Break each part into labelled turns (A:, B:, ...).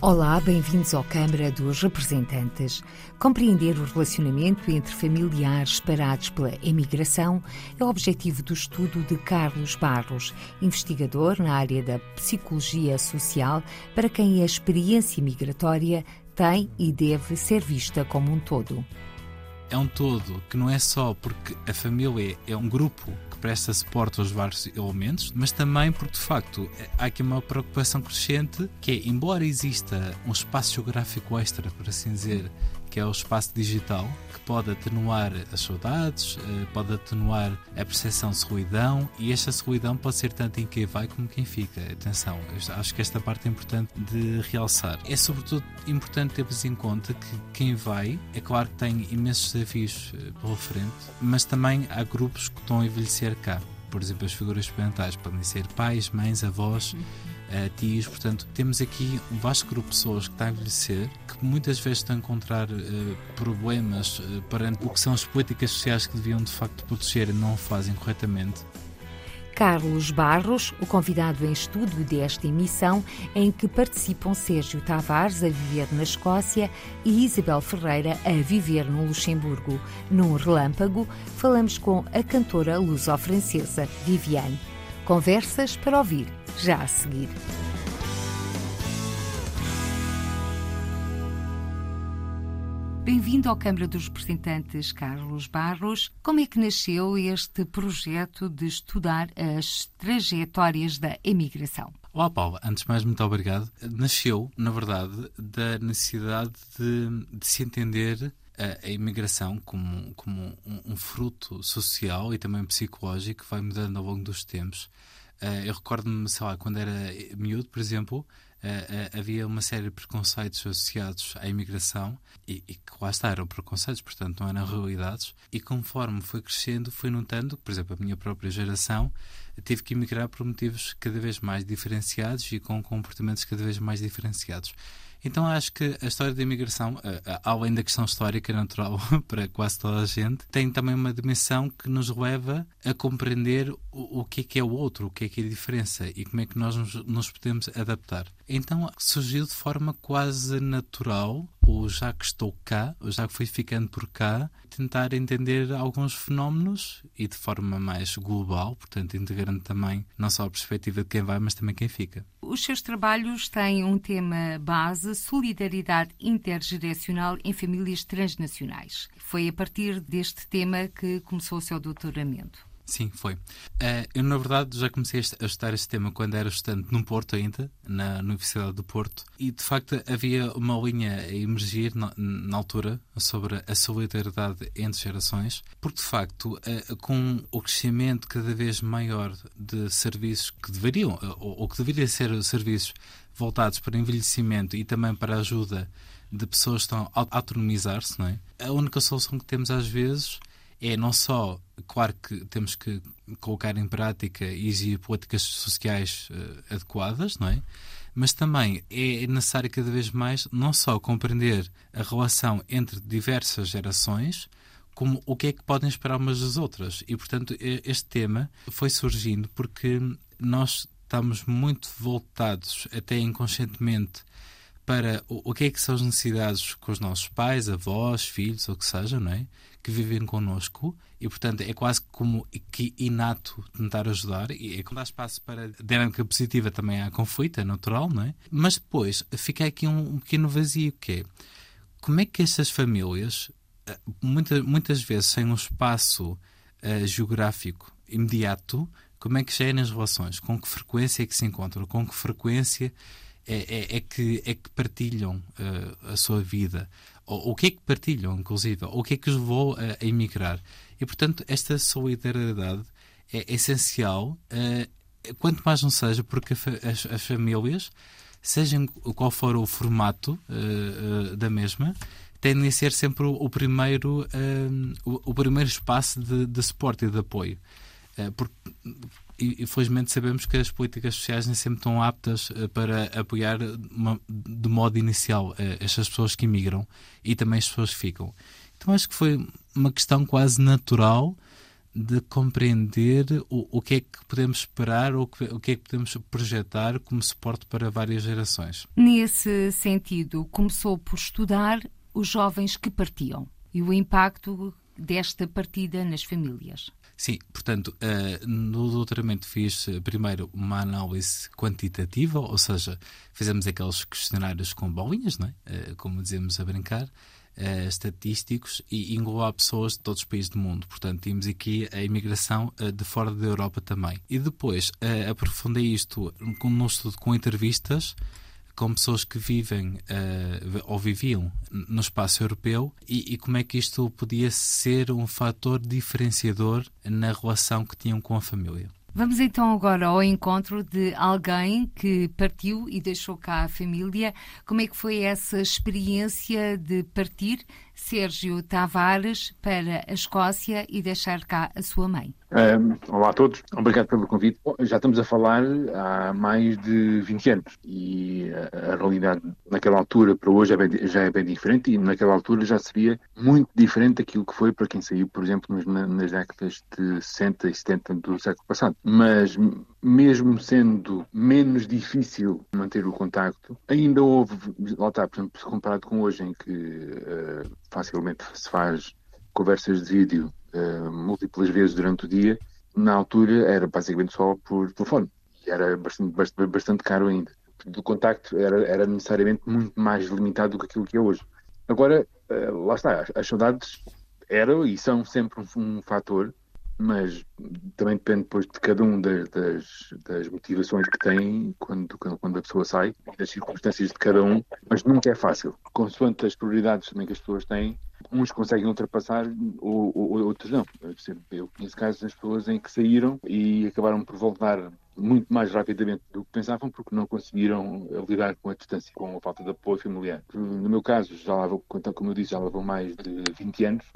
A: Olá, bem-vindos ao Câmara dos Representantes. Compreender o relacionamento entre familiares parados pela emigração é o objetivo do estudo de Carlos Barros, investigador na área da psicologia social, para quem a experiência migratória tem e deve ser vista como um todo.
B: É um todo que não é só porque a família é um grupo presta suporte aos vários elementos, mas também porque de facto há aqui uma preocupação crescente que é, embora exista um espaço geográfico extra, por assim dizer, que é o espaço digital, pode atenuar as saudades, eh, pode atenuar a percepção de ruidão e esta ruidão pode ser tanto em quem vai como quem fica. Atenção, acho que esta parte é importante de realçar. É sobretudo importante termos em conta que quem vai, é claro que tem imensos desafios eh, pela frente, mas também há grupos que estão a envelhecer cá. Por exemplo, as figuras parentais podem ser pais, mães, avós. Uh. Portanto, temos aqui um vasto grupo de pessoas que está a envelhecer, que muitas vezes estão a encontrar uh, problemas uh, perante o que são as políticas sociais que deviam de facto proteger e não o fazem corretamente.
A: Carlos Barros, o convidado em estudo desta emissão, em que participam Sérgio Tavares, a viver na Escócia, e Isabel Ferreira, a viver no Luxemburgo. Num relâmpago, falamos com a cantora luso-francesa Viviane. Conversas para ouvir já a seguir. Bem-vindo ao Câmara dos Representantes, Carlos Barros. Como é que nasceu este projeto de estudar as trajetórias da emigração?
B: Olá, Paulo. Antes de mais, muito obrigado. Nasceu, na verdade, da necessidade de, de se entender a, imigração como, como um, um, fruto social e também psicológico vai mudando ao longo dos tempos. Uh, eu recordo-me, sei lá, quando era miúdo, por exemplo, Uh, uh, havia uma série de preconceitos associados à imigração e, e, que lá está, eram preconceitos, portanto não eram realidades. E conforme foi crescendo, foi notando, por exemplo, a minha própria geração teve que emigrar por motivos cada vez mais diferenciados e com comportamentos cada vez mais diferenciados. Então acho que a história da imigração, além da questão histórica natural para quase toda a gente, tem também uma dimensão que nos leva a compreender o, o que é que é o outro, o que é que é a diferença e como é que nós nos, nos podemos adaptar. Então surgiu de forma quase natural ou já que estou cá, ou já que fui ficando por cá, tentar entender alguns fenómenos e de forma mais global, portanto, integrando também não só a perspectiva de quem vai, mas também quem fica.
A: Os seus trabalhos têm um tema base, solidariedade intergeracional em famílias transnacionais. Foi a partir deste tema que começou o seu doutoramento.
B: Sim, foi. Uh, eu, na verdade, já comecei a estudar este tema quando era estudante no Porto ainda, na Universidade do Porto, e de facto havia uma linha a emergir na, na altura sobre a solidariedade entre gerações, porque de facto, uh, com o crescimento cada vez maior de serviços que deveriam, uh, ou, ou que deveriam ser serviços voltados para envelhecimento e também para a ajuda de pessoas que estão a autonomizar-se, não é? A única solução que temos às vezes é não só, claro que temos que colocar em prática e exigir políticas sociais uh, adequadas, não é? Mas também é necessário cada vez mais não só compreender a relação entre diversas gerações, como o que é que podem esperar umas das outras. E, portanto, este tema foi surgindo porque nós estamos muito voltados, até inconscientemente, para o, o que é que são as necessidades com os nossos pais, avós, filhos, ou o que seja, não é? Que vivem connosco e, portanto, é quase como que inato tentar ajudar e é quando há espaço para dinâmica positiva também há conflito, é natural, não é? Mas depois fica aqui um, um pequeno vazio que é como é que estas famílias, eh, muita, muitas vezes sem um espaço uh, geográfico imediato, como é que gerem as relações? Com que frequência é que se encontram? Com que frequência é, é, é, que, é que partilham uh, a sua vida? O que é que partilham, inclusive? O que é que os levou a, a emigrar? E, portanto, esta solidariedade é essencial, uh, quanto mais não seja, porque as, as famílias, seja qual for o formato uh, da mesma, tendem a ser sempre o, o primeiro, o, o, primeiro espaço de, de suporte e de apoio. porque infelizmente sabemos que as políticas sociais nem sempre estão aptas uh, para apoiar de modo inicial uh, estas pessoas que imigram e também as pessoas que ficam. Então acho que foi uma questão quase natural de compreender o, o que é que podemos esperar ou o que é que podemos projetar como suporte para várias gerações.
A: Nesse sentido, começou por estudar os jovens que partiam e o impacto desta partida nas famílias.
B: Sim, portanto, uh, no doutoramento fiz uh, primeiro uma análise quantitativa, ou seja, fizemos aqueles questionários com bolinhas, não é? Uh, como dizemos a brincar, estatísticos e englobar pessoas de todos os países do mundo. Portanto, tínhamos aqui a imigração de fora da Europa também. E depois aprofundei isto num estudo com entrevistas com pessoas que vivem uh, ou viviam no espaço europeu e, e, como é que isto podia ser um fator diferenciador na relação que tinham com a família.
A: Vamos então agora ao encontro de alguém que partiu e deixou cá a família. Como é que foi essa experiência de partir, Sérgio Tavares, para a Escócia e deixar cá a sua mãe?
C: Um, olá a todos, obrigado pelo convite. Já estamos a falar há mais de 20 anos e a, a realidade naquela altura para hoje é bem, já é bem diferente e naquela altura já seria muito diferente daquilo que foi para quem saiu, por exemplo, nas, nas décadas de 60 e 70 do século passado. Mas mesmo sendo menos difícil manter o contacto, ainda houve, lá está, por exemplo, comparado com hoje em que uh, facilmente se faz conversas de vídeo uh, múltiplas vezes durante o dia, na altura era basicamente só por telefone. E era bastante, bastante, bastante caro ainda. O contacto era, era necessariamente muito mais limitado do que aquilo que é hoje. Agora, uh, lá está, as, as saudades eram e são sempre um, um fator, mas também depende depois de cada um das, das, das, motivações que tem quando, quando a pessoa sai, das circunstâncias de cada um, mas nunca é fácil. Consoante as prioridades também que as pessoas têm, uns conseguem ultrapassar ou, ou, outros não. Eu conheço casos das pessoas em que saíram e acabaram por voltar muito mais rapidamente do que pensavam porque não conseguiram lidar com a distância, com a falta de apoio familiar. No meu caso, já lá vou, como eu disse, já lá vou mais de 20 anos.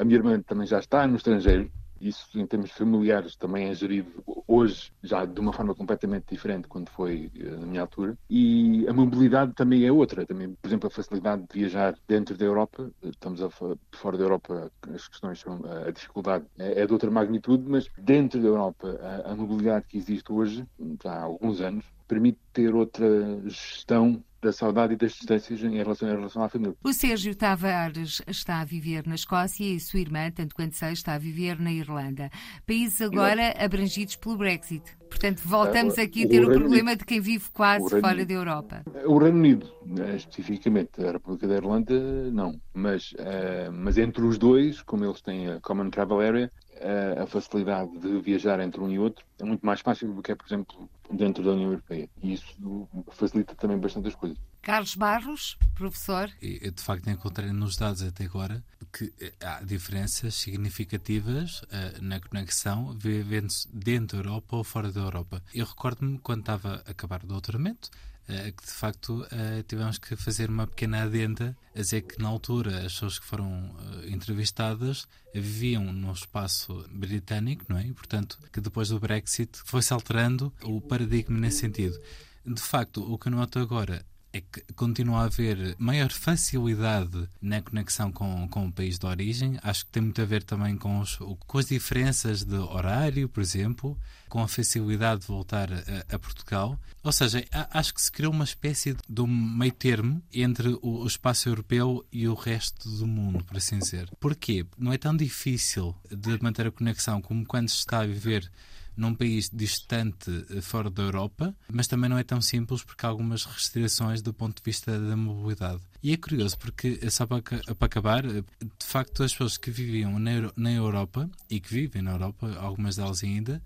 C: A minha irmã também já está no estrangeiro, isso, em termos familiares, também é gerido hoje já de uma forma completamente diferente quando foi eh, na minha altura. E a mobilidade também é outra. Também, por exemplo, a facilidade de viajar dentro da Europa, estamos a, fora da Europa, as questões são, a dificuldade é, é de outra magnitude, mas dentro da Europa, a, a mobilidade que existe hoje, já há alguns anos, permite ter outra gestão da saudade e das distâncias em relação, em relação à família.
A: O Sérgio Tavares está a viver na Escócia e a sua irmã, tanto quanto sei, está a viver na Irlanda. Países agora abrangidos pelo Brexit. Portanto, voltamos aqui a ter o, o problema de quem vive quase fora da Europa.
C: O Reino Unido, né, especificamente, a República da Irlanda, não. Mas, uh, mas entre os dois, como eles têm a Common Travel Area, a facilidade de viajar entre um e outro é muito mais fácil do que é, por exemplo, dentro da União Europeia. E isso facilita também bastante as coisas.
A: Carlos Barros, professor.
B: Eu, de facto, encontrei nos dados até agora que eh, há diferenças significativas uh, na conexão vivendo dentro da Europa ou fora da Europa. Eu recordo-me quando estava a acabar o doutoramento, que de facto uh, tivemos que fazer uma pequena adenda a dizer que na altura as pessoas que foram entrevistadas viviam no espaço britânico, não é? E, portanto, que depois do Brexit foi-se alterando o paradigma nesse sentido. De facto, o que eu noto agora é que continua a haver maior facilidade na conexão com, com o país de origem. Acho que tem muito a ver também com, os, com as diferenças de horário, por exemplo, com a facilidade de voltar a, a Portugal. Ou seja, acho que se criou uma espécie de um meio termo entre o, o espaço europeu e o resto do mundo, por assim dizer. Porquê? Não é tão difícil de manter a conexão como quando se está a viver num país distante eh, fora da Europa, mas também não é tão simples porque há algumas restrições do ponto de vista da mobilidade. E é curioso porque, eh, só para, para acabar, eh, de facto, as pessoas que viviam na, na Europa e que vivem na Europa, algumas delas ainda,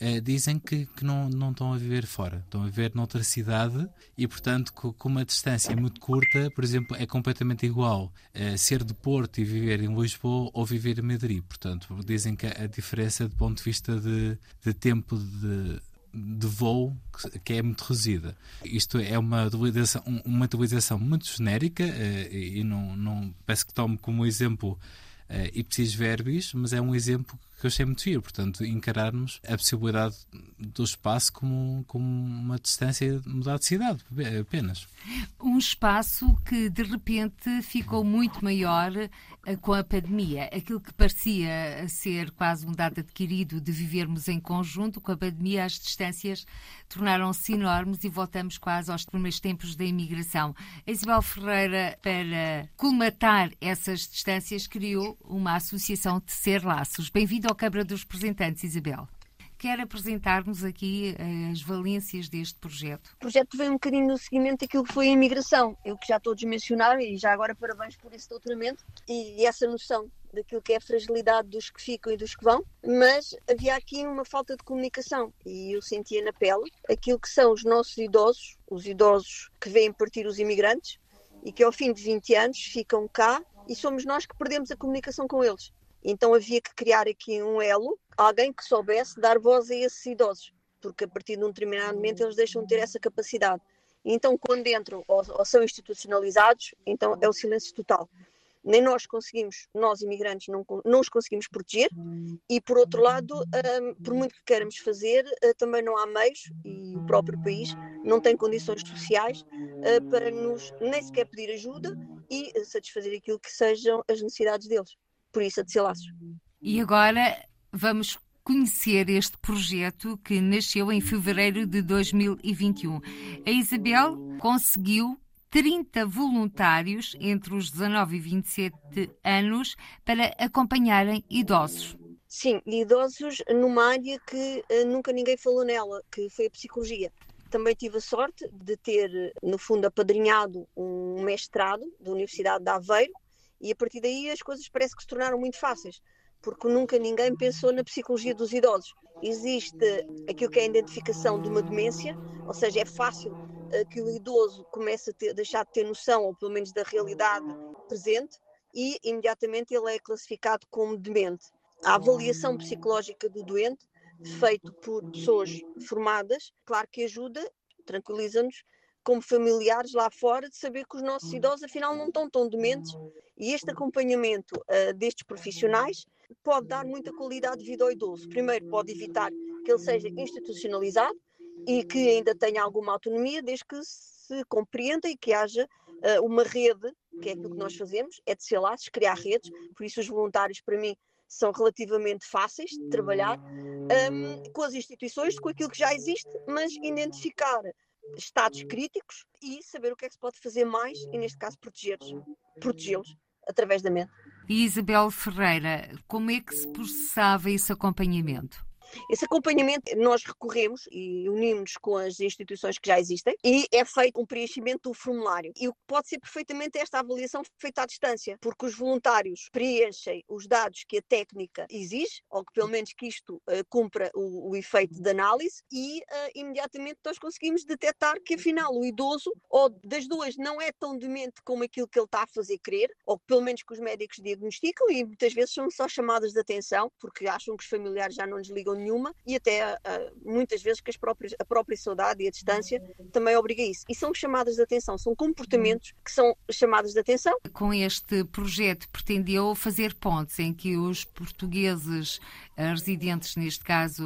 B: Uh, dizem que, que não, não estão a viver fora, estão a viver noutra cidade e, portanto, com, com uma distância muito curta, por exemplo, é completamente igual uh, ser de Porto e viver em Lisboa ou viver em Madrid. Portanto, dizem que a diferença do ponto de vista de, de tempo de, de voo que é muito reduzida. Isto é uma utilização, uma utilização muito genérica uh, e não, não peço que tome como exemplo uh, ipsis verbis, mas é um exemplo que eu achei muito giro. Portanto, encararmos a possibilidade do espaço como, como uma distância de mudar de cidade, apenas.
A: Um espaço que de repente ficou muito maior eh, com a pandemia. Aquilo que parecia ser quase um dado adquirido de vivermos em conjunto, com a pandemia as distâncias tornaram-se enormes e voltamos quase aos primeiros tempos da imigração. A Isabel Ferreira, para colmatar essas distâncias, criou uma associação de ser laços. Bem-vindo ao Câmara dos Representantes, Isabel. Quer apresentar-nos aqui eh, as valências deste projeto?
D: O projeto veio um bocadinho no seguimento daquilo que foi a imigração, eu que já todos mencionaram, e já agora parabéns por esse doutoramento e essa noção daquilo que é a fragilidade dos que ficam e dos que vão, mas havia aqui uma falta de comunicação e eu sentia na pele aquilo que são os nossos idosos, os idosos que vêm partir os imigrantes e que ao fim de 20 anos ficam cá e somos nós que perdemos a comunicação com eles. Então havia que criar aqui um elo, alguém que soubesse dar voz a esses idosos, porque a partir de um determinado momento eles deixam de ter essa capacidade. Então, quando entram ou, ou são institucionalizados, então é o silêncio total. Nem nós conseguimos, nós imigrantes, não, não os conseguimos proteger, e por outro lado, um, por muito que queiramos fazer, uh, também não há meios, e o próprio país não tem condições sociais uh, para nos nem sequer pedir ajuda e satisfazer aquilo que sejam as necessidades deles por isso a de laços.
A: E agora vamos conhecer este projeto que nasceu em fevereiro de 2021. A Isabel conseguiu 30 voluntários entre os 19 e 27 anos para acompanharem idosos.
D: Sim, idosos numa área que uh, nunca ninguém falou nela, que foi a psicologia. Também tive a sorte de ter, no fundo, apadrinhado um mestrado da Universidade de Aveiro, e a partir daí as coisas parece que se tornaram muito fáceis, porque nunca ninguém pensou na psicologia dos idosos. Existe aquilo que é a identificação de uma demência, ou seja, é fácil uh, que o idoso comece a ter, deixar de ter noção, ou pelo menos da realidade presente, e imediatamente ele é classificado como demente. A avaliação psicológica do doente, feito por pessoas formadas, claro que ajuda, tranquiliza-nos, como familiares lá fora, de saber que os nossos idosos afinal não estão tão dementes. E este acompanhamento uh, destes profissionais pode dar muita qualidade de vida ao idoso. Primeiro, pode evitar que ele seja institucionalizado e que ainda tenha alguma autonomia, desde que se compreenda e que haja uh, uma rede, que é aquilo que nós fazemos, é de ser laços, criar redes, por isso os voluntários, para mim, são relativamente fáceis de trabalhar um, com as instituições, com aquilo que já existe, mas identificar estados críticos e saber o que é que se pode fazer mais e, neste caso, protegê-los. Protegê-los através da mente.
A: E Isabel Ferreira, como é que se processava esse acompanhamento?
D: Esse acompanhamento nós recorremos e unimos com as instituições que já existem e é feito um preenchimento do formulário. E o que pode ser perfeitamente esta avaliação feita à distância, porque os voluntários preenchem os dados que a técnica exige, ou que pelo menos que isto uh, cumpra o, o, efeito de análise, e uh, imediatamente nós conseguimos detectar que afinal o idoso, ou das duas, não é tão demente como aquilo que ele está a fazer crer, ou que pelo menos que os médicos diagnosticam, e muitas vezes são só chamadas de atenção, porque acham que os familiares já não desligam nenhuma e até uh, muitas vezes que próprias, a própria saudade e a distância também obriga isso. E são chamadas de atenção, são comportamentos que são chamadas de atenção.
A: Com este projeto pretendeu fazer pontes em que os portugueses eh, residentes, neste caso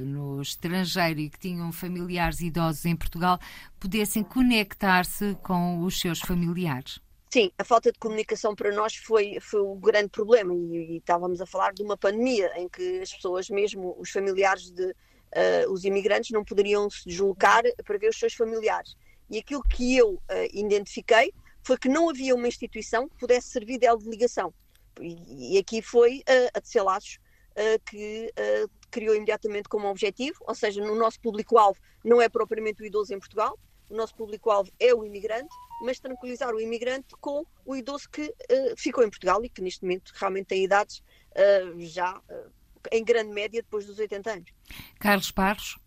A: no estrangeiro e que tinham familiares idosos em Portugal, pudessem conectar-se com os seus familiares.
D: Sim, a falta de comunicação para nós foi, foi o grande problema e, e estávamos a falar de uma pandemia em que as pessoas, mesmo os familiares de uh, os imigrantes, não poderiam se deslocar para ver os seus familiares. E aquilo que eu uh, identifiquei foi que não havia uma instituição que pudesse servir de elo de ligação. E, e aqui foi uh, a de que criou imediatamente como objetivo, ou seja, no nosso público-alvo não é propriamente o idoso em Portugal, o nosso público-alvo é o imigrante, mas tranquilizar o imigrante com o idoso que uh, ficou em Portugal e que neste momento realmente tem idades uh, já uh, em grande média depois dos 80 anos.
A: Carlos Parros.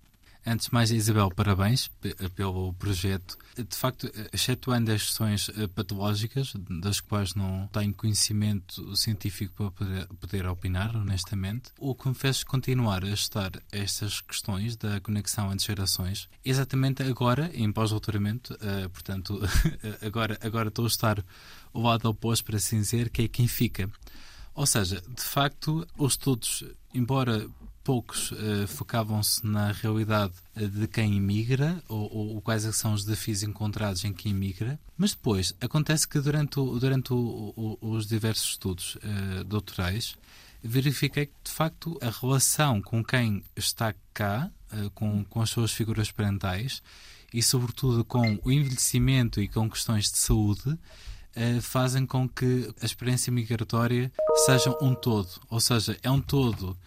B: Antes de mais, Isabel, parabéns pelo projeto. De facto, excetuando as questões eh, patológicas, das quais não tenho conhecimento científico para poder, poder opinar, honestamente, o fez continuar a estudar estas questões da conexão entre gerações, exatamente agora, em pós-doutoramento, uh, portanto, agora, agora estou a estar o lado oposto, para assim dizer, que é quem fica. Ou seja, de facto, os estudos, embora poucos uh, focavam-se na realidade eh, de quem imigra ou, ou, quais é são os desafios encontrados em quem imigra, mas depois acontece que durante, o, durante o, os diversos estudos uh, doutorais verifiquei que de facto a relação com quem está cá, uh, com, com as suas figuras parentais e sobretudo com o envelhecimento e com questões de saúde fazem com que a experiência migratória seja um todo, ou seja, é um todo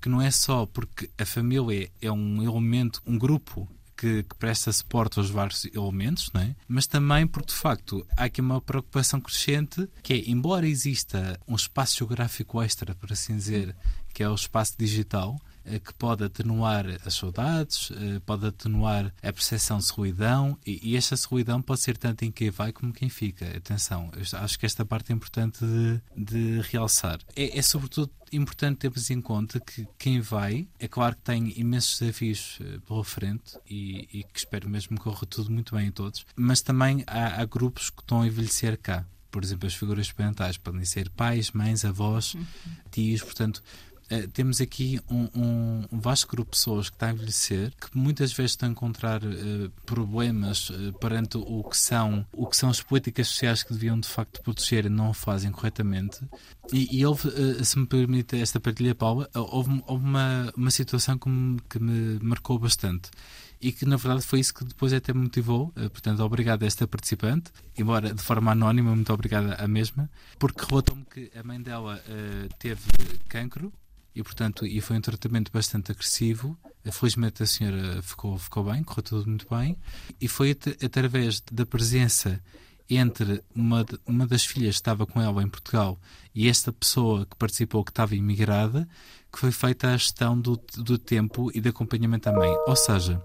B: que não é só porque a família é um elemento, um grupo que, que, presta suporte aos vários elementos, não é? mas também porque, de facto, há aqui uma preocupação crescente que é, embora exista um espaço geográfico extra, por assim dizer, que é o espaço digital, que pode atenuar as saudades, eh, pode atenuar a percepção de solidão e, e esta solidão pode ser tanto em quem vai como quem fica. Atenção, acho que esta parte é importante de, de realçar. É, é, sobretudo importante termos em conta que quem vai, é claro que tem imensos desafios eh, pela frente e, e que espero mesmo que corra tudo muito bem em todos, mas também há, há grupos que estão a envelhecer cá por exemplo, as figuras parentais podem ser pais, mães, avós, uhum. tios, portanto, Uh, temos aqui um, um, um, vasto grupo de pessoas que está a envelhecer, que muitas vezes estão a encontrar uh, problemas uh, perante o que são o que são as políticas sociais que deviam de facto proteger e não o fazem corretamente. E, e houve, se me permite esta partilha, Paula, houve, houve uma, uma situação que me, que me marcou bastante e que na verdade foi isso que depois até me motivou. Portanto, obrigado a esta participante, embora de forma anónima, muito obrigada à mesma, porque relatou-me que a mãe dela uh, teve cancro e, portanto, e foi um tratamento bastante agressivo. Felizmente a senhora ficou, ficou bem, correu tudo muito bem. E foi at através da presença entre uma, uma das filhas que estava com ela em Portugal e esta pessoa que participou, que estava imigrada, que foi feita a gestão do, do tempo e de acompanhamento à mãe. Ou seja,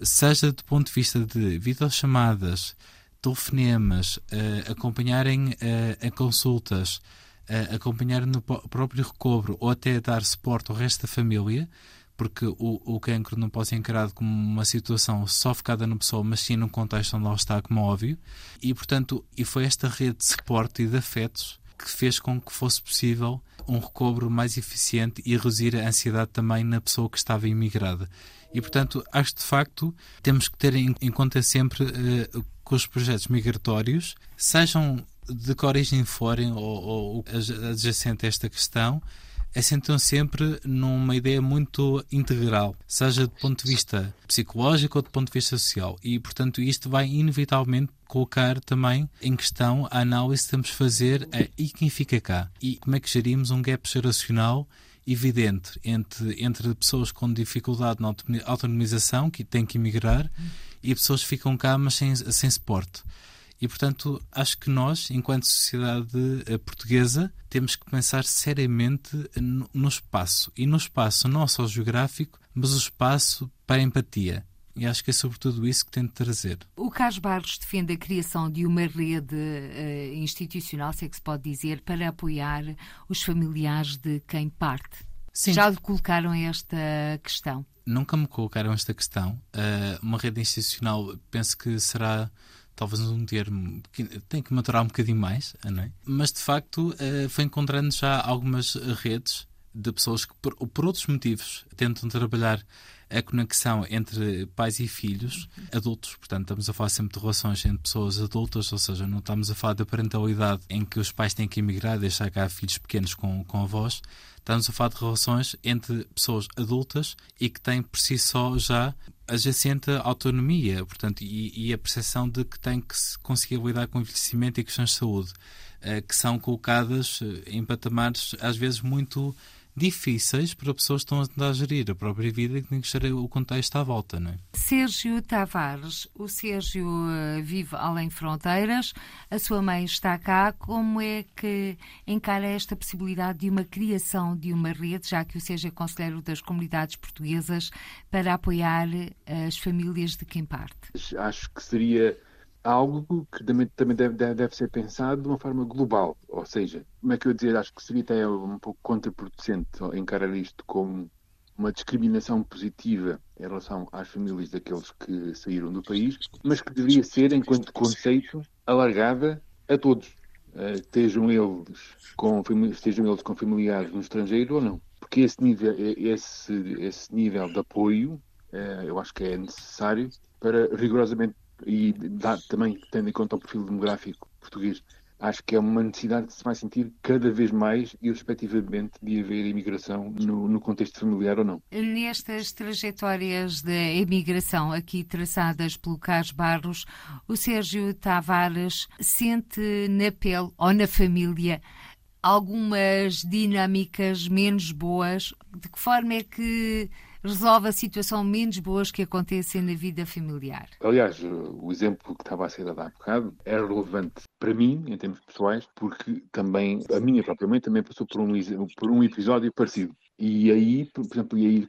B: seja do ponto de vista de videochamadas, telefonemas, uh, acompanharem uh, a consultas, acompanhar no próprio recobro ou até dar suporte ao resto da família, porque o, o cancro não pode ser encarado como uma situação só focada na pessoa, mas sim num contexto onde ela está, como óbvio. E, portanto, e foi esta rede de suporte e de afetos que fez com que fosse possível um recobro mais eficiente e reduzir a ansiedade também na pessoa que estava imigrada. E, portanto, acho que de facto temos que ter em, em conta sempre uh, que os projetos migratórios sejam de que origem forem ou, ou adjacente a esta questão, assentam sempre numa ideia muito integral, seja do ponto de vista psicológico ou do ponto de vista social. E, portanto, isto vai inevitavelmente colocar também em questão a análise que temos de fazer a e quem fica cá e como é que gerimos um gap geracional evidente entre, entre pessoas com dificuldade na autonomização, que têm que emigrar, e pessoas que ficam cá, mas sem, sem suporte. E, portanto, acho que nós, enquanto sociedade eh, portuguesa, temos que pensar seriamente no espaço. E no espaço não só geográfico, mas o espaço para a empatia. E acho que é sobretudo isso que tento trazer.
A: O Carlos Barros defende a criação de uma rede uh, institucional, se é que se pode dizer, para apoiar os familiares de quem parte. Sim. Já lhe colocaram esta questão?
B: Nunca me colocaram esta questão. Uh, uma rede institucional, penso que será talvez um termo que tem que maturar um bocadinho mais, não é? mas de facto uh, foi encontrando já algumas redes de pessoas que, por, por outros motivos, tentam trabalhar a conexão entre pais e filhos adultos. Portanto, estamos a falar sempre de relações entre pessoas adultas, ou seja, não estamos a falar da parentalidade em que os pais têm que emigrar, deixar cá filhos pequenos com, com avós. Estamos a falar de relações entre pessoas adultas e que têm por si só já adjacente autonomia, portanto, e, e, a percepção de que têm que conseguir lidar com envelhecimento e questões de saúde, uh, que são colocadas eh, em patamares às vezes muito difíceis para pessoas que estão a tentar gerir a própria vida e que têm que gerir o contexto à volta, não é?
A: Sérgio Tavares, o Sérgio eh, vive além fronteiras, a sua mãe está cá, como é que encara esta possibilidade de uma criação de uma rede, já que o Sérgio é conselheiro das comunidades portuguesas, para apoiar eh, as famílias de quem parte?
C: Acho que seria algo que também, também deve, deve, ser pensado de uma forma global. Ou seja, como é que eu dizer, acho que seria até um pouco contraproducente encarar isto como uma discriminação positiva em relação às famílias daqueles que saíram do país, mas que deveria ser, enquanto conceito, alargada a todos. estejam eles com estejam eles com familiares no estrangeiro ou não. Porque esse nível, esse, esse nível de apoio eu acho que é necessário para rigorosamente e dá, também tendo em conta o perfil demográfico português acho que é uma necessidade que se vai sentir cada vez mais e respectivamente de haver imigração no, no, contexto familiar ou não.
A: Nestas trajetórias de imigração aqui traçadas pelo Carlos Barros, o Sérgio Tavares sente na pele ou na família algumas dinâmicas menos boas? De que forma é que resolve a situação menos boas que acontecem na vida familiar.
C: Aliás, o exemplo que estava a ser dado há bocado é relevante para mim, em termos pessoais, porque também a minha própria mãe também passou por um, por um episódio parecido. E aí, por exemplo, e aí,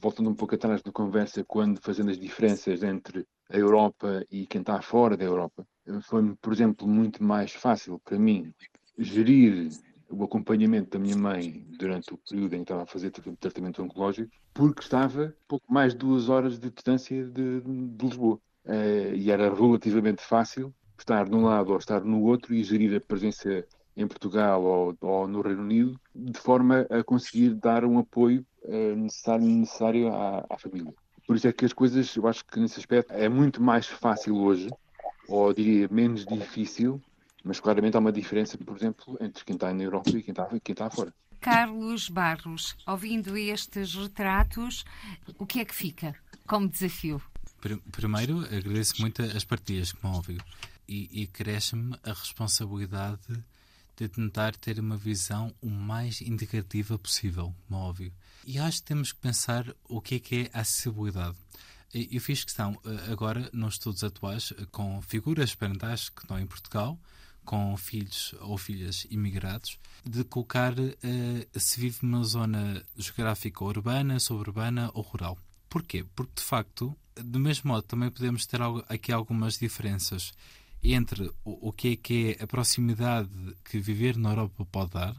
C: voltando um pouco atrás na conversa, quando fazendo as diferenças entre a Europa e quem está fora da Europa, foi, por exemplo, muito mais fácil para mim gerir o acompanhamento da minha mãe durante o período em que estava a fazer tratamento oncológico, porque estava pouco mais de duas horas de distância de, de Lisboa. Uh, e era relativamente fácil estar num lado ou estar no outro e gerir a presença em Portugal ou, ou no Reino Unido, de forma a conseguir dar um apoio uh, necessário, necessário à, à família. Por isso é que as coisas, eu acho que nesse aspecto é muito mais fácil hoje, ou diria menos difícil, mas claramente há uma diferença, por exemplo, entre quem está na Europa e quem está, quem está fora.
A: Carlos Barros, ouvindo estes retratos, o que é que fica como desafio?
B: Primeiro, agradeço muito as partilhas que me ouviu e, e cresce-me a responsabilidade de tentar ter uma visão o mais indicativa possível, como óbvio. E acho que temos que pensar o que é que é a acessibilidade. Eu fiz questão, eh, agora, nos estudos atuais, com figuras parentais que estão em Portugal, com filhos ou filhas imigrados, de colocar uh, se vive numa zona geográfica urbana, suburbana ou rural. Porquê? Porque, de facto, do mesmo modo, também podemos ter aqui algumas diferenças entre o, o que é que é a proximidade que viver na Europa pode dar,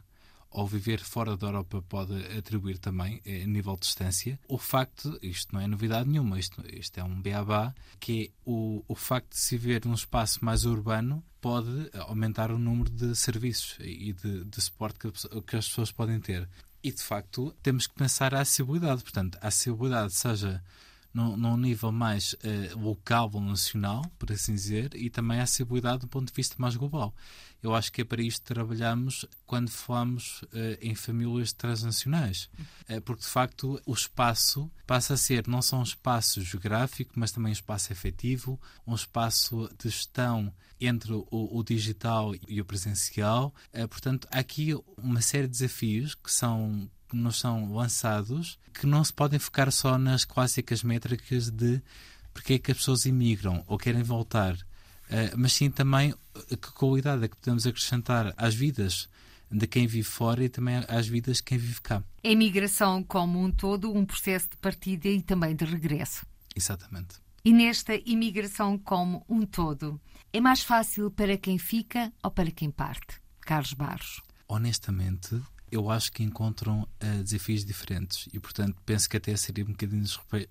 B: ou viver fora da Europa pode atribuir também, eh, a nível de distância, o facto, isto não é novidade nenhuma, isto, isto é um beabá, que é o, o facto de se viver num espaço mais urbano pode aumentar o número de serviços e de, de suporte que, que as pessoas podem ter. E, de facto, temos que pensar a acessibilidade. Portanto, a acessibilidade seja num, nível mais uh, local ou nacional, por assim dizer, e também a acessibilidade do ponto de vista mais global. Eu acho que é para isto que trabalhamos quando falamos uh, em famílias transnacionais, uh, porque de facto o espaço passa a ser não só um espaço geográfico, mas também um espaço efetivo, um espaço de gestão entre o, o digital e o presencial. Portanto, há aqui uma série de desafios que são que nos são lançados que não se podem focar só nas clássicas métricas de porque é que as pessoas imigram ou querem voltar, uh, mas sim também que qualidade é que podemos acrescentar às vidas de quem vive fora e também às vidas de quem vive cá.
A: A imigração como um todo, um processo de partida e também de regresso.
B: Exatamente.
A: E nesta imigração como um todo, é mais fácil para quem fica ou para quem parte? Carlos Barros.
B: Honestamente, eu acho que encontram uh, desafios diferentes e, portanto, penso que até seria um bocadinho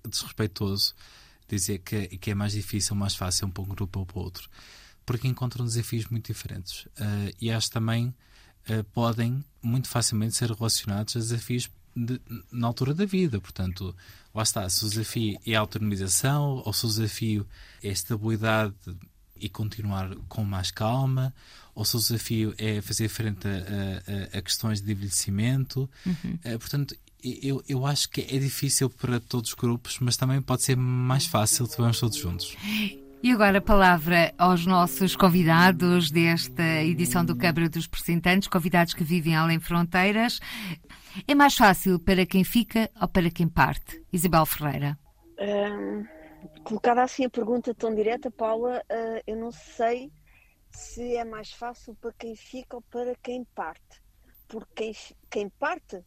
B: desrespeitoso dizer que, que é mais difícil, mais fácil um para um grupo ou para outro, porque encontram desafios muito diferentes. Uh, e acho também uh, podem muito facilmente ser relacionados a desafios de, na altura da vida. Portanto, lá está, se o desafio é a autonomização ou se o desafio é a estabilidade e continuar com mais calma, ou se o desafio é fazer frente a, a, a questões de envelhecimento. Uhum. Uh, portanto, eu, eu acho que é difícil para todos os grupos, mas também pode ser mais fácil se estivermos todos juntos.
A: E agora a palavra aos nossos convidados desta edição do Câmara dos Representantes, convidados que vivem além fronteiras. É mais fácil para quem fica ou para quem parte? Isabel Ferreira.
D: Um, colocada assim a pergunta tão direta, Paula, uh, eu não sei se é mais fácil para quem fica ou para quem parte. Porque quem, quem parte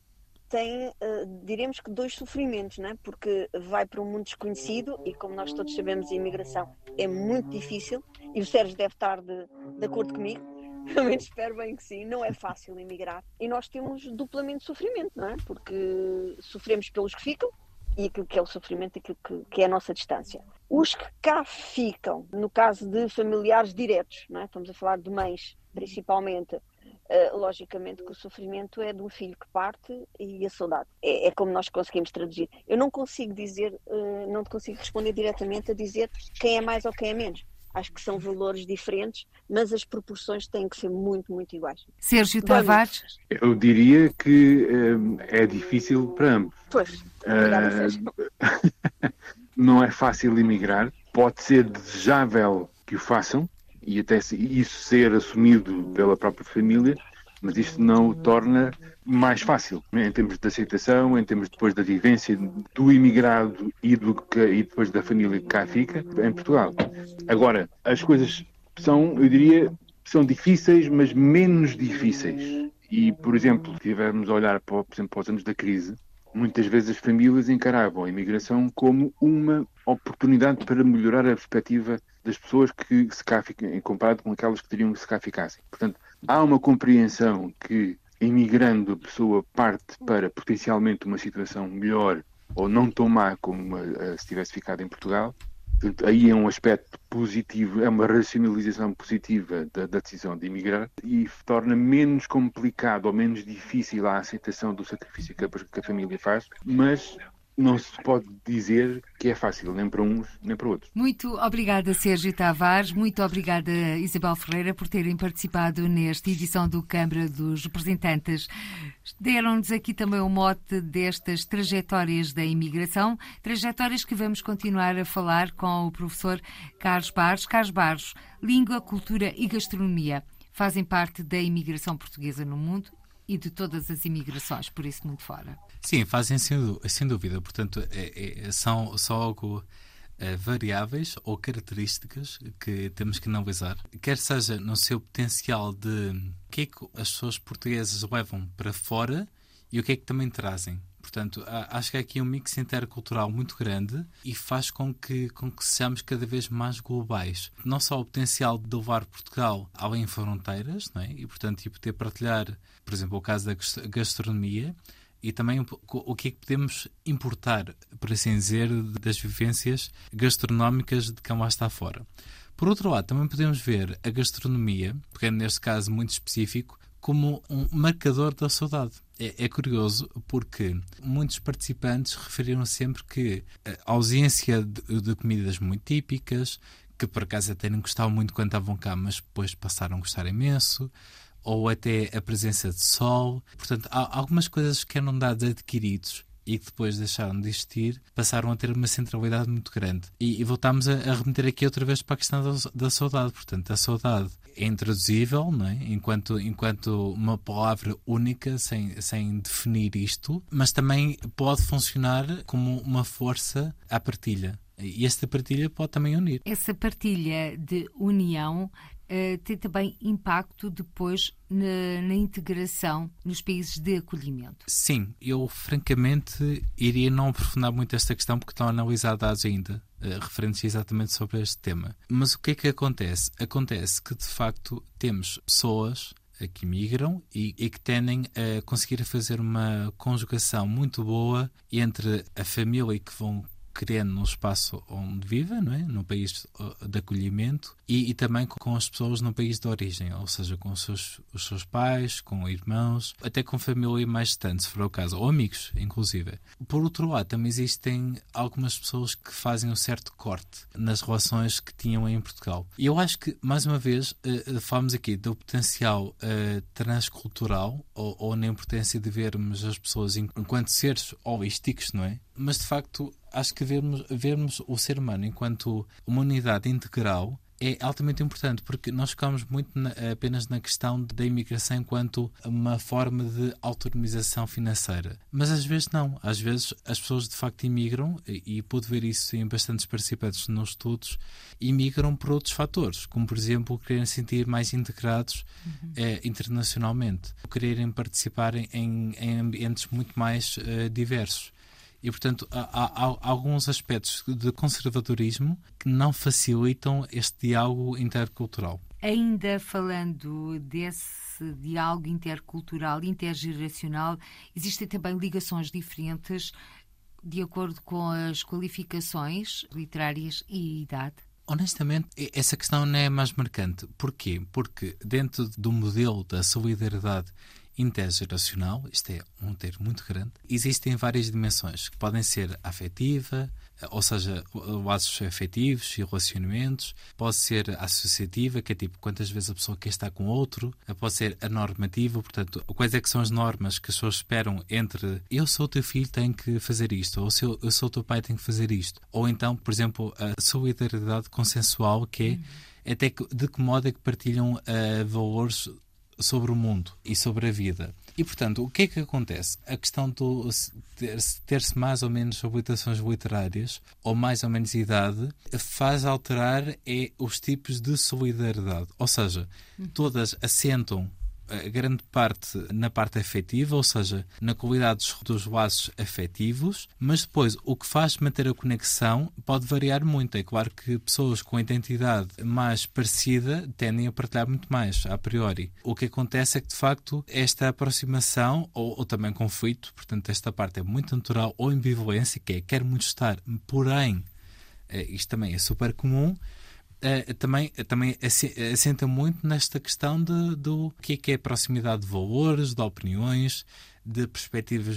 D: tem, uh, diremos que, dois sofrimentos, né? porque vai para um mundo desconhecido e, como nós todos sabemos, a imigração é muito difícil e o Sérgio deve estar de, de acordo comigo. Também espero bem que sim, não é fácil emigrar. E nós temos duplamente sofrimento, não é? Porque sofremos pelos que ficam e aquilo que é o sofrimento, aquilo que, que é a nossa distância. Os que cá ficam, no caso de familiares diretos, é? estamos a falar de mães principalmente, uh, logicamente que o sofrimento é de um filho que parte e a saudade. É, é como nós conseguimos traduzir. Eu não consigo dizer, uh, não consigo responder diretamente a dizer quem é mais ou quem é menos. Acho que são valores diferentes, mas as proporções têm que ser muito, muito iguais.
A: Sérgio Tavares?
C: Eu diria que um, é difícil para ambos.
D: Pois, uh,
C: não é fácil emigrar, pode ser desejável que o façam e até isso ser assumido pela própria família, mas isto não o torna mais fácil em termos de aceitação, em termos depois da vivência do imigrado e, do, e depois da família que cá fica em Portugal. Agora, as coisas são, eu diria, são difíceis, mas menos difíceis. E, por exemplo, se tivermos a olhar para, por exemplo, para os anos da crise, muitas vezes as famílias encaravam a imigração como uma oportunidade para melhorar a perspectiva das pessoas que se cá ficam, comparado com aquelas que teriam que se cá ficassem. Portanto, há uma compreensão que imigrando a pessoa parte para potencialmente uma situação melhor ou não tão má como se tivesse ficado em Portugal. Aí é um aspecto positivo, é uma racionalização positiva da, da, decisão de emigrar e torna menos complicado ou menos difícil a aceitação do sacrifício que a, que a família faz, mas não se pode dizer que é fácil, nem para uns, nem para outros.
A: Muito obrigada, Sérgio Tavares. Muito obrigada, Isabel Ferreira, por terem participado nesta edição do Câmara dos Representantes. Deram-nos aqui também o mote destas trajetórias da imigração, trajetórias que vamos continuar a falar com o professor Carlos Barros. Carlos Barros, língua, cultura e gastronomia fazem parte da imigração portuguesa no mundo e de todas as imigrações, por isso muito fora.
B: Sim, fazem sem, sem dúvida. Portanto, é, é, são, são algo é, variáveis ou características que temos que analisar, quer seja no seu potencial de o que é que as pessoas portuguesas levam para fora e o que é que também trazem. Portanto, acho que há aqui um mix intercultural muito grande e faz com que, com que sejamos cada vez mais globais. Não só o potencial de levar Portugal além fronteiras, não é? e portanto, e poder partilhar, por exemplo, o caso da gastronomia, e também o que é que podemos importar, por assim dizer, das vivências gastronómicas de quem lá está fora. Por outro lado, também podemos ver a gastronomia, porque é neste caso muito específico, como um marcador da saudade. É, é, curioso porque muitos participantes referiram sempre que a ausência de, de comidas muito típicas, que por acaso até não gostavam muito quando estavam cá, mas depois passaram a gostar imenso, ou até a presença de sol. Portanto, há algumas coisas que eram dados adquiridos e que depois deixaram de existir, passaram a ter uma centralidade muito grande. E, e voltámos a, a, remeter aqui outra vez para a questão da, da, saudade. Portanto, a saudade é intraduzível, não é? enquanto, enquanto uma palavra única, sem, sem definir isto, mas também pode funcionar como uma força à partilha. E esta partilha pode também unir.
A: Essa partilha de união uh, tem também impacto depois na, na, integração nos países de acolhimento?
B: Sim, eu francamente iria não aprofundar muito esta questão porque estão a analisar dados ainda uh, referentes exatamente sobre este tema. Mas o que é que acontece? Acontece que de facto temos pessoas eh, que migram e, e, que tendem a conseguir fazer uma conjugação muito boa entre a família que vão criando no espaço onde vive, não é? no país de acolhimento, e, e, também com as pessoas no país de origem, ou seja, com os seus, os seus pais, com irmãos, até com família mais distante, se for o caso, ou amigos, inclusive. Por outro lado, também existem algumas pessoas que fazem um certo corte nas relações que tinham em Portugal. E eu acho que, mais uma vez, uh, falamos aqui do potencial transcultural, ou, ou na importância de vermos as pessoas enquanto seres holísticos, não é? Mas, de facto, acho que vermos, vermos o ser humano enquanto uma unidade integral é altamente importante porque nós ficamos muito na, apenas na questão da imigração enquanto uma forma de autonomização financeira. Mas às vezes não. Às vezes as pessoas de facto imigram, e, e pude ver isso em bastantes participantes nos estudos, imigram por outros fatores, como por exemplo quererem sentir mais integrados uhum. eh, internacionalmente, quererem participar em, em ambientes muito mais eh, diversos. E, portanto, há, há, alguns aspectos de conservadorismo que não facilitam este diálogo intercultural.
A: Ainda falando desse diálogo intercultural, intergeracional, existem também ligações diferentes de acordo com as qualificações literárias e idade?
B: Honestamente, essa questão não é mais marcante. Porquê? Porque dentro do modelo da solidariedade intergeracional, isto é um termo muito grande, existem várias dimensões, que podem ser afetiva, ou seja, laços afetivos e relacionamentos, pode ser associativa, que é tipo quantas vezes a pessoa quer estar com outro, pode ser a normativa, portanto, quais é que são as normas que as pessoas esperam entre eu sou o teu filho, tenho que fazer isto, ou se eu, eu sou o teu pai, tenho que fazer isto. Ou então, por exemplo, a solidariedade consensual, que é uhum. até que, de que modo é que partilham uh, valores sobre o mundo e sobre a vida. E, portanto, o que é que acontece? A questão do ter-se mais ou menos habilitações literárias ou mais ou menos idade faz alterar é, os tipos de solidariedade. Ou seja, todas assentam a grande parte na parte afetiva, ou seja, na qualidade dos laços afetivos, mas depois o que faz manter a conexão pode variar muito. É claro que pessoas com identidade mais parecida tendem a partilhar muito mais, a priori. O que acontece é que, de facto, esta aproximação, ou, ou também conflito, portanto, esta parte é muito natural, ou ambivalência, que é quer muito estar, porém, eh, isto também é super comum, uh, também, também assenta muito nesta questão de, do que é, que é proximidade de valores, de opiniões, de perspectivas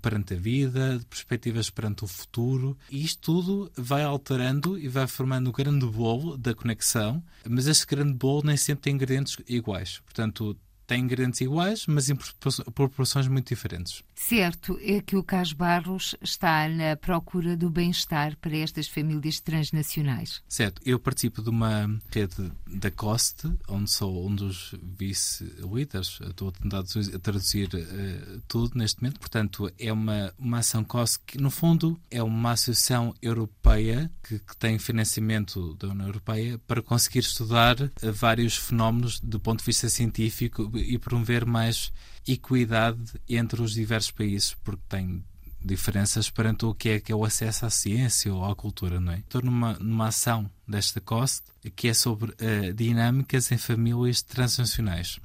B: perante a vida, de perspectivas perante o futuro. E isto tudo vai alterando e vai formando o grande bolo da conexão, mas este grande bolo nem sempre tem ingredientes iguais. Portanto, tem ingredientes iguais, mas em proporções muito diferentes.
A: Certo, é que o Cas Barros está na procura do bem-estar para estas famílias transnacionais.
B: Certo, eu participo de uma rede da COST, onde sou um dos vice-líderes. Estou a tentar traduzir uh, tudo neste momento. Portanto, é uma, uma ação COST que, no fundo, é uma associação europeia que, que tem financiamento da União Europeia para conseguir estudar uh, vários fenómenos do ponto de vista científico e promover mais equidade entre os diversos países, porque tem diferenças perante o que é, que é o acesso à ciência ou à cultura, não é? Estou numa, numa ação desta COST que é sobre uh, dinâmicas em famílias transnacionais.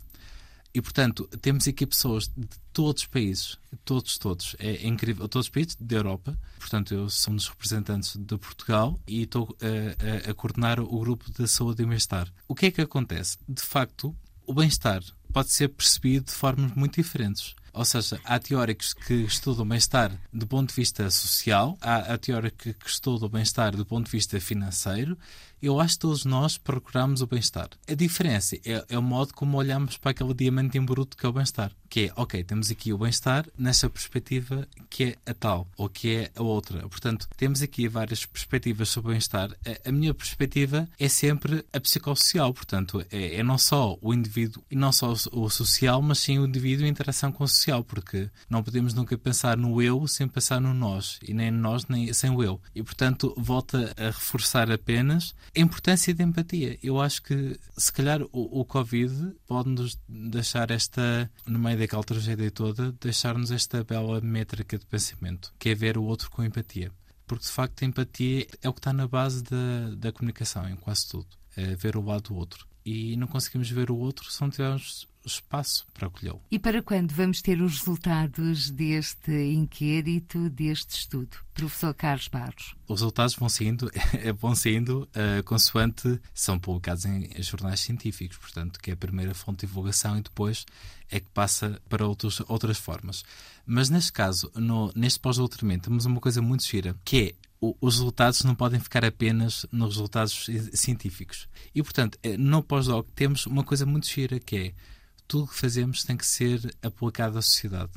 B: E, portanto, temos aqui pessoas de todos os países, todos, todos, é, incrível, todos os países da Europa. Portanto, eu sou um dos representantes de Portugal e estou uh, a, a coordenar o grupo de saúde e bem-estar. O que é que acontece? De facto, o bem-estar pode ser percebido de formas muito diferentes. Ou seja, há teóricos que estudam bem-estar do ponto de vista social, há, teóricos que estudam bem-estar do ponto de vista financeiro. Eu acho que todos nós procuramos o bem-estar. A diferença é, é, o modo como olhamos para aquele diamante em bruto que é o bem-estar. Que é, ok, temos aqui o bem-estar nessa perspectiva que é a tal, ou que é a outra. Portanto, temos aqui várias perspectivas sobre o bem-estar. A, a, minha perspectiva é sempre a psicossocial. Portanto, é, é não só o indivíduo e não só o, o social, mas sim o indivíduo em interação com o social, porque não podemos nunca pensar no eu sem pensar no nós, e nem nós nem sem o eu. E, portanto, volta a reforçar apenas a importância da empatia. Eu acho que, se calhar, o, o Covid pode-nos deixar esta, no meio daquela tragédia toda, deixar-nos esta bela métrica de pensamento, que é ver o outro com empatia. Porque, de facto, a empatia é o que está na base da, da comunicação, em quase tudo. É ver o lado do outro. E não conseguimos ver o outro se não tivermos espaço para acolhê-lo.
A: E para quando vamos ter os resultados deste inquérito, deste estudo? Professor Carlos Barros.
B: Os resultados vão saindo, vão saindo uh, consoante são publicados em jornais científicos, portanto, que é a primeira fonte de divulgação e depois é que passa para outros, outras formas. Mas neste caso, no, neste pós-doutoramento, temos uma coisa muito gira, que é os resultados não podem ficar apenas nos resultados científicos. E, portanto, eh, no pós-doc temos uma coisa muito gira, que é tudo o que fazemos tem que ser aplicado à sociedade,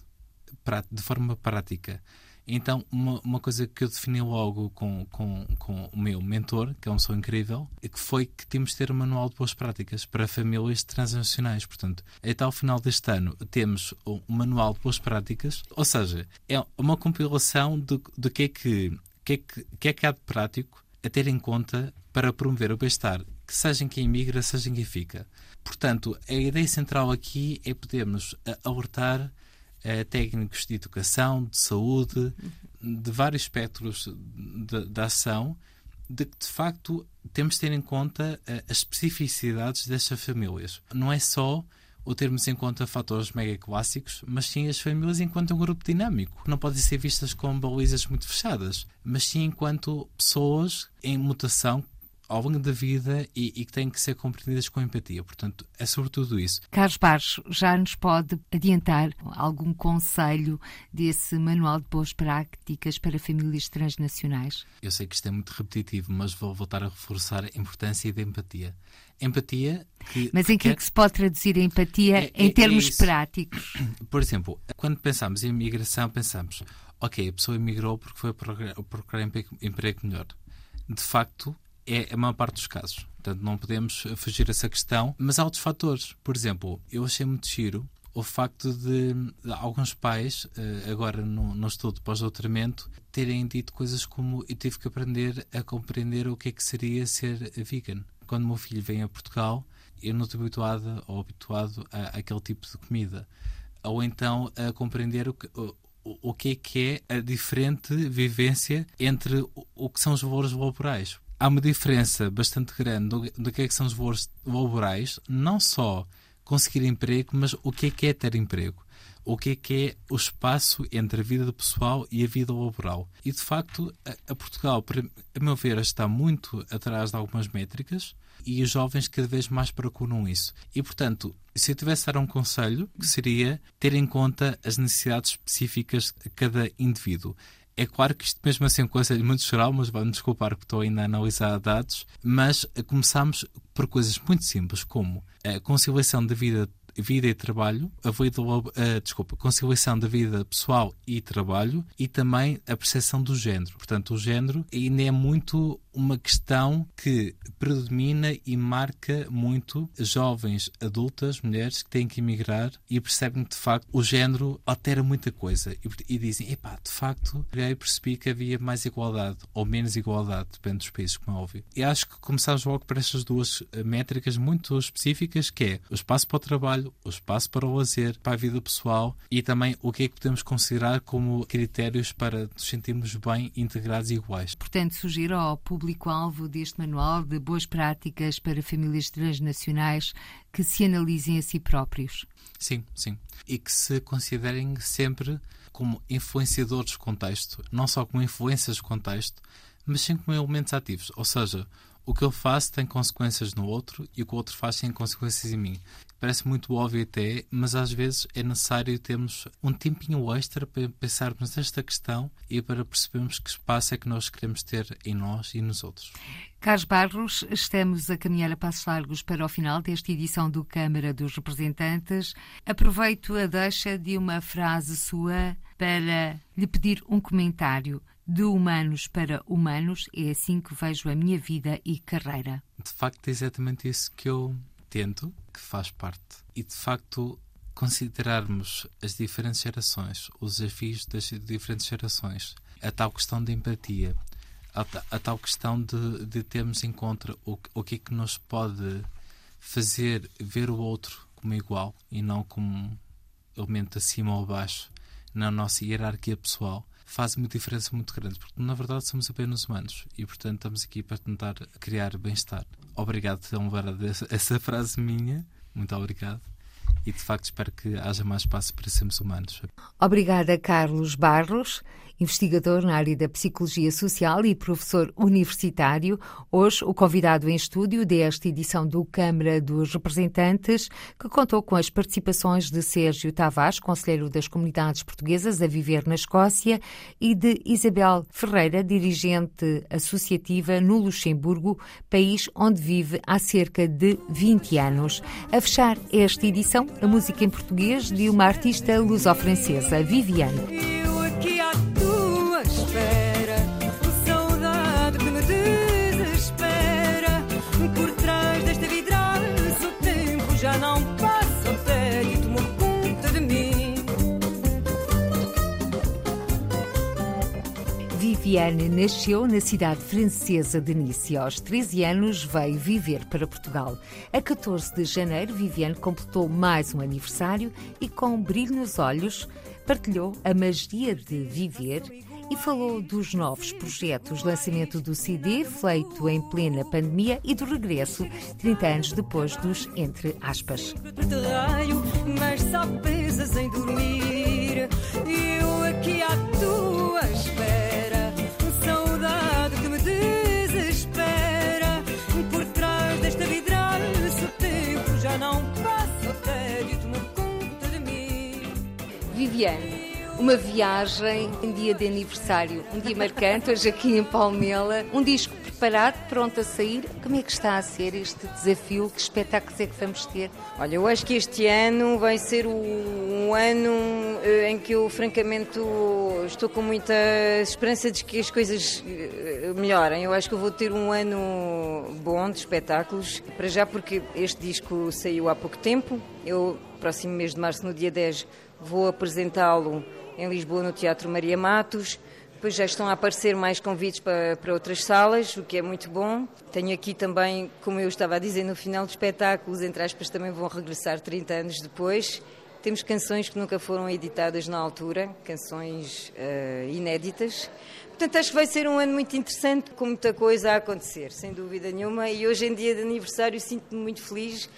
B: de forma prática. Então, uma, uma coisa que eu defini logo com, com, com o meu mentor, que é um pessoa incrível, é que foi que temos de ter um manual de boas práticas para famílias transnacionais. Portanto, até ao final deste ano temos um manual de boas práticas, ou seja, é uma compilação do, do que é que, que, é que, que é que há de prático a ter em conta para promover o bem-estar, que seja em quem imigra, seja em quem fica. Portanto, a ideia central aqui é podermos eh, alertar uh, técnicos de educação, de saúde, de vários espectros da ação, de que de facto temos de ter em conta uh, as especificidades destas famílias. Não é só ou termos em conta fatores mega clássicos, mas sim as famílias enquanto um grupo dinâmico. Não podem ser vistas como balizas muito fechadas, mas sim enquanto pessoas em mutação ao longo da vida e, e, que têm que ser compreendidas com empatia. Portanto, é sobretudo isso.
A: Carlos Barros, já nos pode adiantar algum conselho desse manual de boas práticas para famílias transnacionais?
B: Eu sei que isto é muito repetitivo, mas vou voltar a reforçar a importância da empatia. Empatia que,
A: Mas em que, é que se pode traduzir a empatia é, em é, termos é práticos?
B: Por exemplo, quando pensamos em imigração, pensamos, ok, a pessoa emigrou porque foi procurar emprego melhor. De facto, é a maior parte dos casos. Portanto, não podemos fugir essa questão. Mas há outros fatores. Por exemplo, eu achei muito giro o facto de, de alguns pais, eh, agora no, no estudo pós-doutoramento, terem dito coisas como eu tive que aprender a compreender o que é que seria ser vegan. Quando o meu filho vem a Portugal, eu não estou habituada ou habituado a, a aquele tipo de comida. Ou então a compreender o que, o, o que é que é a diferente vivência entre o, o que são os valores laborais há uma diferença bastante grande do, do que é que são os valores laborais, não só conseguir emprego, mas o que é que é ter emprego. O que é que é o espaço entre a vida pessoal e a vida laboral. E, de facto, a, Portugal, a meu ver, está muito atrás de algumas métricas e os jovens cada vez mais procuram isso. E, portanto, se eu tivesse a dar um conselho, seria ter em conta as necessidades específicas de cada indivíduo. É claro que isto mesmo assim é um conselho muito geral, mas vão-me desculpar que estou ainda a analisar dados, mas começamos por coisas muito simples, como a conciliação da vida vida e trabalho, a uh, desculpa, conciliação da vida pessoal e trabalho e também a percepção do género. Portanto, o género ainda é muito uma questão que predomina e marca muito jovens, adultas, mulheres que têm que emigrar e percebem que, de facto, o género altera muita coisa e, e dizem, epá, de facto, eu percebi que havia mais igualdade ou menos igualdade, depende dos países, como é óbvio. E acho que começamos logo por estas duas eh, métricas muito específicas, que é o espaço para o trabalho, o espaço para o lazer, para a vida pessoal e também o que é que podemos considerar como critérios para nos sentirmos bem integrados e iguais.
A: Portanto, sugiro ao público público-alvo deste manual de boas práticas para famílias transnacionais que se analisem a si próprios.
B: Sim, sim. E que se considerem sempre como influenciadores de contexto, não só como influências de contexto, mas sim como elementos ativos. Ou seja, o que eu faço tem consequências no outro e o que o outro faz tem consequências em mim. Parece muito óbvio até, mas às vezes é necessário termos um tempinho extra para pensarmos nesta questão e para percebermos que espaço é que nós queremos ter em nós e nos outros.
A: Carlos Barros, estamos a caminhar a passos largos para o final desta edição do Câmara dos Representantes. Aproveito a deixa de uma frase sua para lhe pedir um comentário. De humanos para humanos, é assim que vejo a minha vida e carreira.
B: De facto, é exatamente isso que eu tento, que faz parte. E de facto, considerarmos as diferentes gerações, os desafios das diferentes gerações, a tal questão de empatia, a, a tal questão de, de termos em conta o, o que é que nos pode fazer ver o outro como igual e não como elemento acima ou abaixo na nossa hierarquia pessoal faz uma diferença muito grande, porque na verdade somos apenas humanos e, portanto, estamos aqui para tentar criar bem-estar. Obrigado por levar essa frase minha. Muito obrigado. E de facto espero que haja mais espaço para sermos humanos.
A: Obrigada, Carlos Barros investigador na área da psicologia social e professor universitário. Hoje, o convidado em estúdio desta edição do Câmara dos Representantes, que contou com as participações de Sérgio Tavares, conselheiro das comunidades portuguesas a viver na Escócia, e de Isabel Ferreira, dirigente associativa no Luxemburgo, país onde vive há cerca de 20 anos. A fechar esta edição, a música em português de uma artista luso-francesa, Viviane. Viviane nasceu na cidade francesa de Nice. Aos 13 anos veio viver para Portugal. A 14 de janeiro, Viviane completou mais um aniversário e, com um brilho nos olhos, partilhou a magia de viver e falou dos novos projetos, lançamento do CD feito em plena pandemia e do regresso 30 anos depois dos Entre Aspas. Mas só em dormir e eu aqui à tua Viviane. Uma viagem, um dia de aniversário, um dia marcante, hoje aqui em Palmela, um disco preparado, pronto a sair. Como é que está a ser este desafio? Que espetáculos é que vamos ter?
E: Olha, eu acho que este ano vai ser um ano eh, em que eu, francamente, estou com muita esperança de que as coisas eh, melhorem. Eu acho que eu vou ter um ano bom de espetáculos, para já porque este disco saiu há pouco tempo. Eu, próximo mês de março, no dia 10, vou apresentá-lo em Lisboa, no Teatro Maria Matos. Depois já estão a aparecer mais convites para, para outras salas, o que é muito bom. Tenho aqui também, como eu estava a dizer, no final do espetáculo, os entre aspas também vão regressar 30 anos depois. Temos canções que nunca foram editadas na altura, canções uh, inéditas. Portanto, acho que vai ser um ano muito interessante, com muita coisa a acontecer, sem dúvida nenhuma. E hoje, em dia de aniversário, sinto-me muito feliz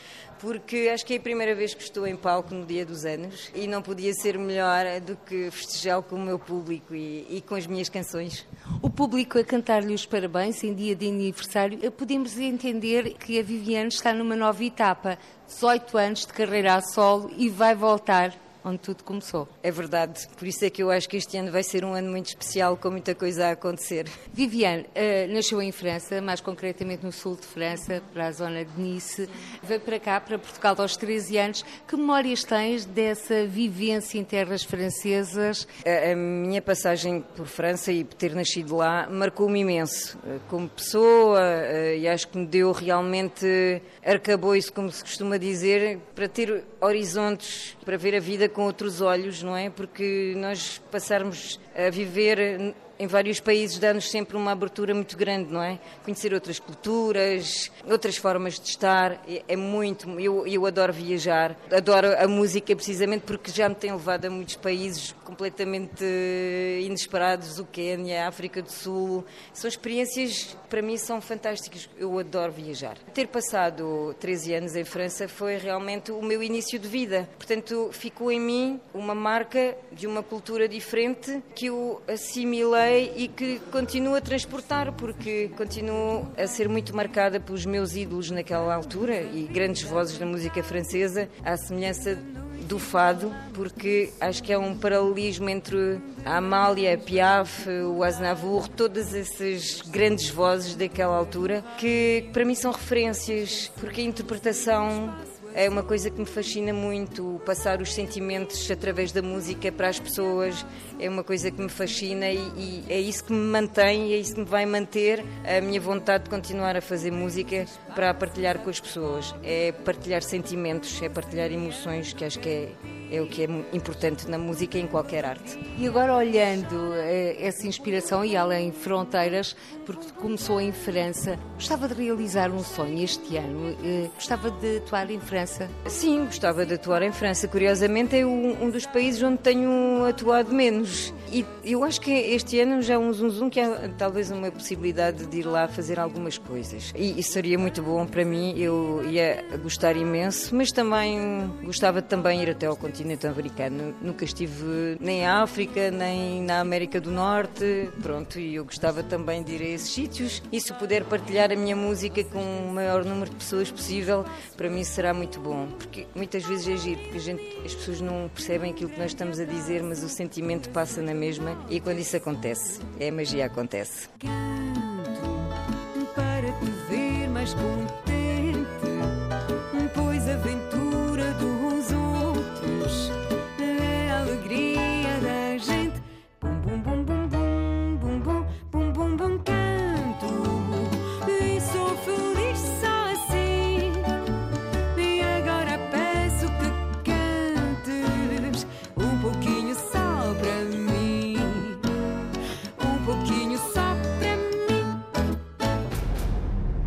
E: porque acho que é a primeira vez que estou em palco no dia dos anos e não podia ser melhor do que festejar com o meu público e, e com as minhas canções.
A: O público a cantar-lhe os parabéns em dia de aniversário, podemos entender que a Viviane está numa nova etapa, 18 anos de carreira a solo e vai voltar onde tudo começou.
E: É verdade, por isso é que eu acho que este ano vai ser um ano muito especial, com muita coisa a acontecer.
A: Viviane uh, nasceu em França, mais concretamente no sul de França, para a zona de Nice. Veio para cá, para Portugal, aos 13 anos. Que memórias tens dessa vivência em terras francesas?
E: A, a minha passagem por França e ter nascido lá marcou-me imenso, eh, como pessoa, uh, e acho que me deu realmente arcabouço, como se costuma dizer, para ter horizontes, para ver a vida com outros olhos, não é? Porque nós passarmos a viver em vários países dá-nos sempre uma abertura muito grande, não é? Conhecer outras culturas, outras formas de estar, é, muito. Eu, eu adoro viajar, adoro a música precisamente porque já me tem levado a muitos países completamente inesperados, o Quênia, a África do Sul. São experiências, para mim, são fantásticas. Eu adoro viajar. Ter passado 13 anos em França foi realmente o meu início de vida. Portanto, ficou em mim uma marca de uma cultura diferente que eu assimilei e que continuo a transportar, porque continuo a ser muito marcada pelos meus ídolos naquela altura e grandes vozes da música francesa, à semelhança do fado, porque acho que é um paralelismo entre a Amália, a Piaf, o Aznavour, todas essas grandes vozes daquela altura, que para mim são referências, porque a interpretação é uma coisa que me fascina muito, passar os sentimentos através da música para as pessoas, é uma coisa que me fascina e, e é isso que me mantém, é isso que me vai manter a minha vontade de continuar a fazer música para partilhar com as pessoas. É partilhar sentimentos, é partilhar emoções, que acho que é é o que é importante na música e em qualquer arte.
A: E agora olhando eh, essa inspiração e além fronteiras, porque começou em França, gostava de realizar um sonho este ano, eh, gostava de atuar em França?
E: Sim, gostava de atuar em França. Curiosamente é um, dos países onde tenho atuado menos. E eu acho que este ano já um zum, zum que há talvez uma possibilidade de ir lá fazer algumas coisas. E isso seria muito bom para mim, eu ia gostar imenso, mas também gostava de também ir até ao continente americano. Nunca estive nem em África, nem na América do Norte. Pronto, e eu gostava também de ir a esses sítios. E se puder partilhar a minha música com o maior número de pessoas possível, para mim será muito bom. Porque muitas vezes é giro, porque gente, as pessoas não percebem aquilo que nós estamos a dizer, mas o sentimento passa na mesma. E quando isso acontece, é magia acontece. Canto para te ver mais